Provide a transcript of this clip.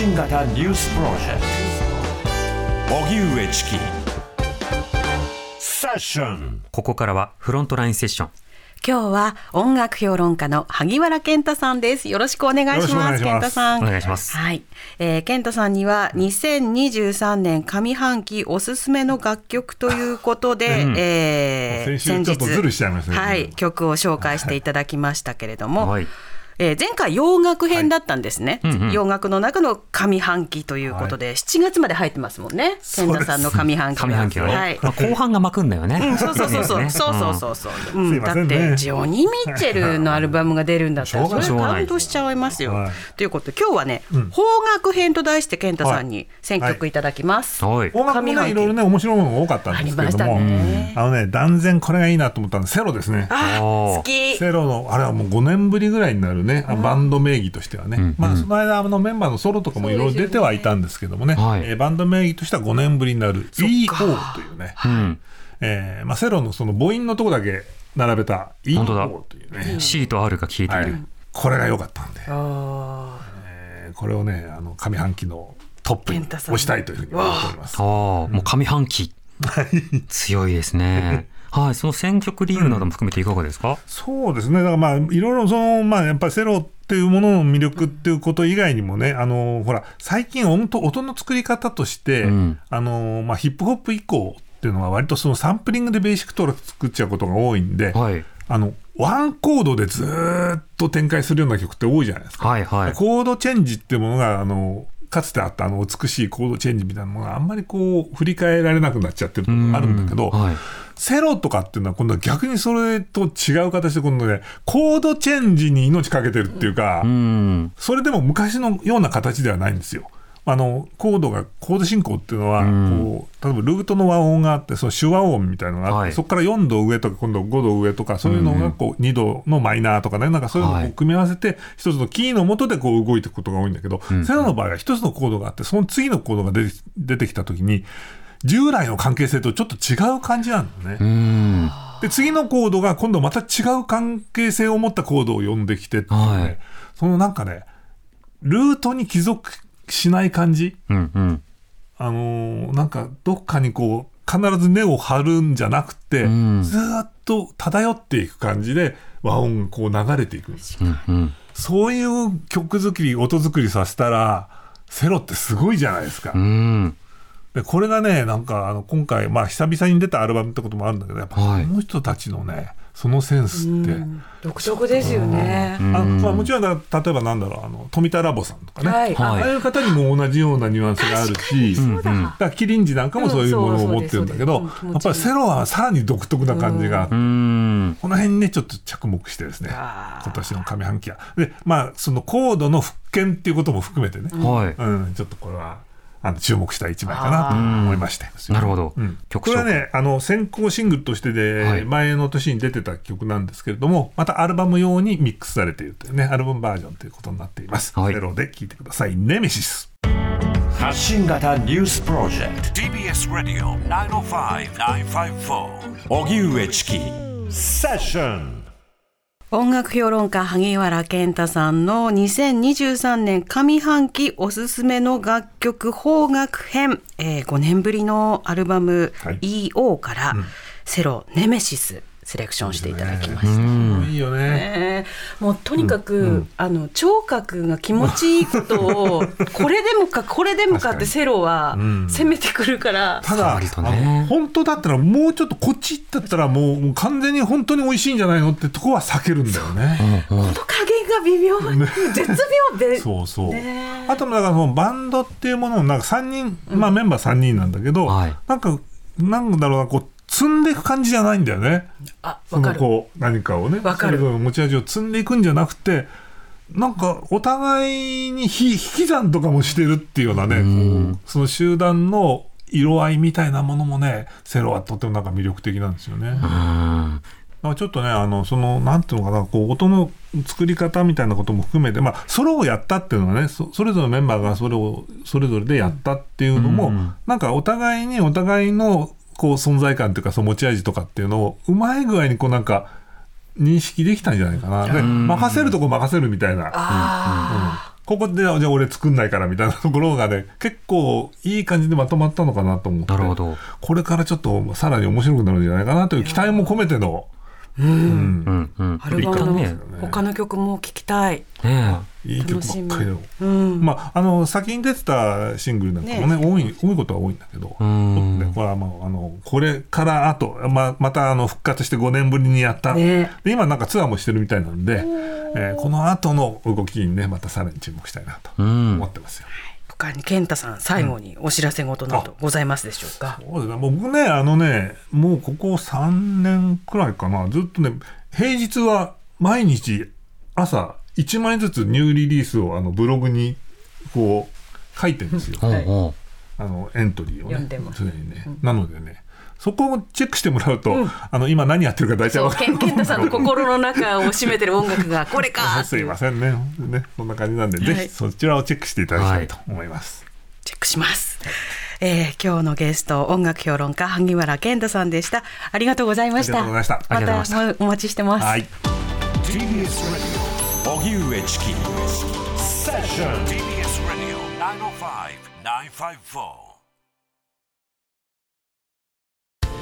信型ニュースプロジェクト荻上チキセッションここからはフロントラインセッション。今日は音楽評論家の萩原健太さんです。よろしくお願いします。よろしくお願いします健太さん。お願いしますはい。えー、健太さんには2023年上半期おすすめの楽曲ということで、えー先週ちょっとズルしちゃいましたねはい、曲を紹介していただきましたけれども、はいえー前回洋楽編だったんですね、うんうん。洋楽の中の上半期ということで、7月まで入ってますもんね。健太さんの上半期は。上半期はね、はい。まあ、後半が巻くんだよね。うん、そうそうそうそう、ね。そうそうそうそう、うん。すいまだってジョニー・ミッチェルのアルバムが出るんだったら それ感動しちゃいますよ。はい。ということで今日はね、邦楽編と題して健太さんに選曲いただきます。うんはい。音楽も上半期ねいろいろね面白いものが多かったんですけれども。ありましたね。あのね断然これがいいなと思ったのはセロですね。あ好き。セロのあれはもう5年ぶりぐらいになるね、あバンド名義としてはね、まあ、その間あのメンバーのソロとかもいろいろ出てはいたんですけどもね。はい。えーバンド名義としては5年ぶりになる EO というね、うん。えーまあ、セロのその母音のとこだけ並べた EO というね、C と R が消えてはい。いる。、これが良かったんで、あえーこれをねあの上半期のトップに押したいというふうに思っております。ああ、もう上半期。強いですね。はい、その選曲理由なども含めていかがですか？そうですね、だからまあ、いろいろその、まあ、やっぱりセロっていうものの魅力っていうこと以外にもね、あのほら、最近音と、音の作り方として、うんあのまあ、ヒップホップ以降っていうのは、割とそのサンプリングでベーシックトラック作っちゃうことが多いんで、はい。あのワンコードでずーっと展開するような曲って多いじゃないですか。はい、はい。コードチェンジっていうものが、あのかつてあったあの美しいコードチェンジみたいなものがあんまりこう振り返られなくなっちゃってるところがあるんだけど、うんはい。セロとかっていうのは今度は逆にそれと違う形で今度ね、コードチェンジに命かけてるっていうか、うん。それでも昔のような形ではないんですよ。あの、コードが、コード進行っていうのは、こう、例えばルートの和音があって、その手話音みたいなのがあって、はい。そこから4度上とか、今度5度上とか、そういうのがこう2度のマイナーとかね、なんかそういうのを組み合わせて、一つのキーの下でこう動いていくことが多いんだけど、セロの場合は一つのコードがあって、その次のコードが出て出てきたときに、従来の関係性とちょっと違う感じなんだよね。うん。で次のコードが今度また違う関係性を持ったコードを呼んできてってね、はいそのなんかねルートに帰属しない感じうん。うん。あのーなんかどっかにこう必ず根を張るんじゃなくて、んずーっと漂っていく感じで和音がこう流れていくんですようん。うん。そういう曲作り音作りさせたらセロってすごいじゃないですか。うん。でこれがねなんかあの今回まあ久々に出たアルバムってこともあるんだけどやっぱこはい。の人たちのねそのセンスって、独特ですよね。あまあ、もちろんだ例えばなんだろうあの富田ラボさんとかね、はい。ああいう方にも同じようなニュアンスがあるし、だ。からキリンジなんかもそういうものを持ってるんだけど、うんやっぱりセロはさらに独特な感じがあって、うん。この辺にねちょっと着目してですね今年の上半期は。でまあそのコードの復権っていうことも含めてね、はい。うん、ちょっとこれはあの注目した一枚かなと思いまして。なるほど。うん。曲これはねあの先行シングルとしてで、はい。前の年に出てた曲なんですけれどもまたアルバム用にミックスされているというねアルバムバージョンということになっています、はい。ゼロで聴いてください。ネメシス発信型ニュースプロジェクト。TBS ラディオ905-954荻上チキ。セッション音楽評論家萩原健太さんの2023年上半期おすすめの楽曲邦楽編、えー5年ぶりのアルバムはい。EO から、セロネメシスセレクションしていただきました。いいよね、え。ーもうとにかく、あの聴覚が気持ちいいことをこれでもか これでもかってセロは攻めてくるから、ただ、本当だったらもうちょっとこっち行ったったらもうもう完全に本当に美味しいんじゃないのってとこは避けるんだよね。この加減が微妙、絶妙で。そうそう。ねあとだからそのバンドっていうものをなんか3人、まあメンバー3人なんだけど、はい。なんかなんだろうなこう積んでいく感じじゃないんだよね。そのあわかるこう何かをね、わかるそれぞれの持ち味を積んでいくんじゃなくて。なんかお互いにひ引き算とかもしてるっていうようなね、こうその集団の色合いみたいなものもね、セロはとてもなんか魅力的なんですよね。うん。だからちょっとね、あの、その、なんていうのかな、こう、音の作り方みたいなことも含めて、まあ、ソロをやったっていうのはね、そそれぞれのメンバーがそれを、それぞれでやったっていうのも、うんなんかお互いにお互いの、こう、存在感というか、その持ち味とかっていうのを、うまい具合にこう、なんか、認識できたんじゃないかな。で、任せるとこ任せるみたいな。あここでじゃあ俺作んないからみたいなところがね結構いい感じでまとまったのかなと思ってなるほど。これからちょっとさらに面白くなるんじゃないかなという期待も込めての、うん。うん。うん。アルバムのね、他の曲も聴きたい。ねいい曲ばっかりだ。よ。うん。まあ、あの先に出てたシングルなんかもね多い多いことは多いんだけど、これはまああのこれからあと、ままたあの復活して5年ぶりにやった、ね。で今なんかツアーもしてるみたいなんで、えーこの後の動きにねまたさらに注目したいなとうん。思ってますよ。他に健太さん最後にお知らせ事などございますでしょうか？そうですね。僕ねあのねもうここ3年くらいかな。ずっとね平日は毎日朝1枚ずつニューリリースをあのブログにこう書いてるんですよ。ほうほあのエントリーをね。常にね、なのでねそこをチェックしてもらうと、あの今何やってるか大体そう、わかる健健太さんの心の中を占めてる音楽がこれかすいませんね。ねそんな感じなんで、はい。ぜひそちらをチェックしていただきたいと思います。チェックします。えー、今日のゲスト音楽評論家萩原健太さんでした。ありがとうございました。ありがとうございました。またお待ちしてます。はい TBS Radio 荻上チキセッション TBS Radio 905-954